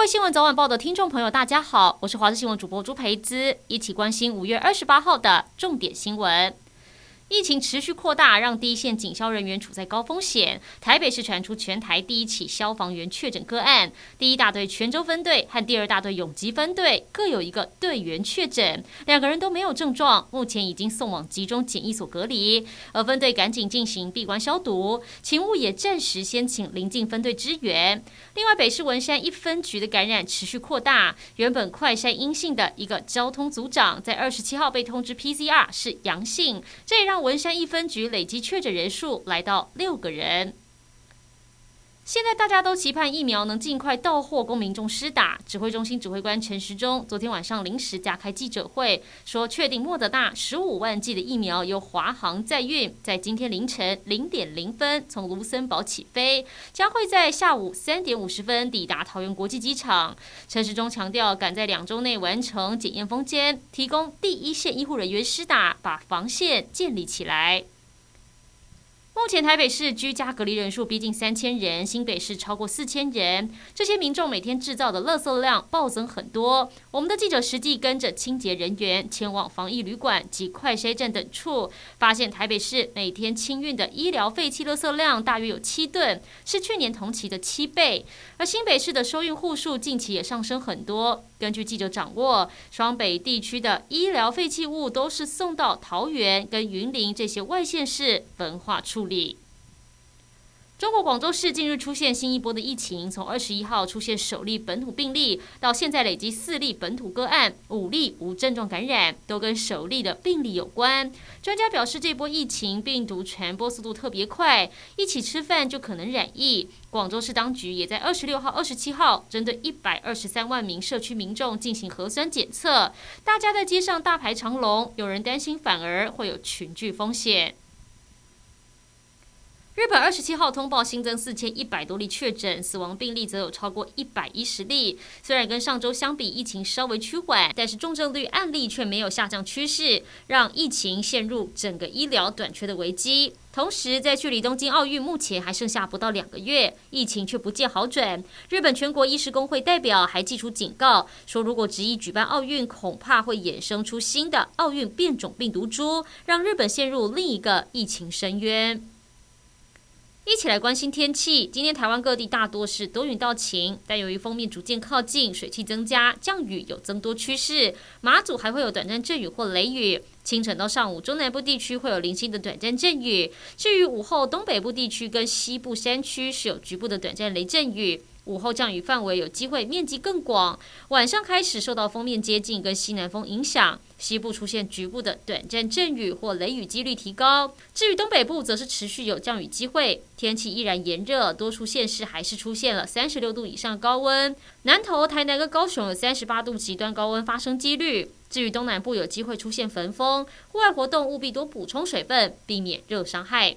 位新闻早晚报的听众朋友，大家好，我是华视新闻主播朱培姿，一起关心五月二十八号的重点新闻。疫情持续扩大，让第一线警消人员处在高风险。台北市传出全台第一起消防员确诊个案，第一大队泉州分队和第二大队永吉分队各有一个队员确诊，两个人都没有症状，目前已经送往集中检疫所隔离。而分队赶紧进行闭关消毒，勤务也暂时先请邻近分队支援。另外，北市文山一分局的感染持续扩大，原本快筛阴性的一个交通组长，在二十七号被通知 PCR 是阳性，这也让文山一分局累计确诊人数来到六个人。现在大家都期盼疫苗能尽快到货，供民众施打。指挥中心指挥官陈时中昨天晚上临时加开记者会，说确定莫德纳十五万剂的疫苗由华航载运，在今天凌晨零点零分从卢森堡起飞，将会在下午三点五十分抵达桃园国际机场。陈时中强调，赶在两周内完成检验封缄，提供第一线医护人员施打，把防线建立起来。目前台北市居家隔离人数逼近三千人，新北市超过四千人。这些民众每天制造的垃圾量暴增很多。我们的记者实际跟着清洁人员前往防疫旅馆及快筛站等处，发现台北市每天清运的医疗废弃垃圾量大约有七吨，是去年同期的七倍。而新北市的收运户数近期也上升很多。根据记者掌握，双北地区的医疗废弃物都是送到桃园跟云林这些外县市焚化处理。中国广州市近日出现新一波的疫情，从二十一号出现首例本土病例，到现在累积四例本土个案，五例无症状感染，都跟首例的病例有关。专家表示，这波疫情病毒传播速度特别快，一起吃饭就可能染疫。广州市当局也在二十六号、二十七号针对一百二十三万名社区民众进行核酸检测，大家在街上大排长龙，有人担心反而会有群聚风险。日本二十七号通报新增四千一百多例确诊，死亡病例则有超过一百一十例。虽然跟上周相比，疫情稍微趋缓，但是重症率案例却没有下降趋势，让疫情陷入整个医疗短缺的危机。同时，在距离东京奥运目前还剩下不到两个月，疫情却不见好转。日本全国医师工会代表还寄出警告，说如果执意举办奥运，恐怕会衍生出新的奥运变种病毒株，让日本陷入另一个疫情深渊。一起来关心天气。今天台湾各地大多是多云到晴，但由于锋面逐渐靠近，水汽增加，降雨有增多趋势。马祖还会有短暂阵雨或雷雨。清晨到上午，中南部地区会有零星的短暂阵雨。至于午后，东北部地区跟西部山区是有局部的短暂雷阵雨。午后降雨范围有机会面积更广，晚上开始受到锋面接近跟西南风影响，西部出现局部的短暂阵雨或雷雨几率提高。至于东北部，则是持续有降雨机会，天气依然炎热，多处县市还是出现了三十六度以上高温。南投、台南跟高雄有三十八度极端高温发生几率。至于东南部有机会出现焚风，户外活动务必多补充水分，避免热伤害。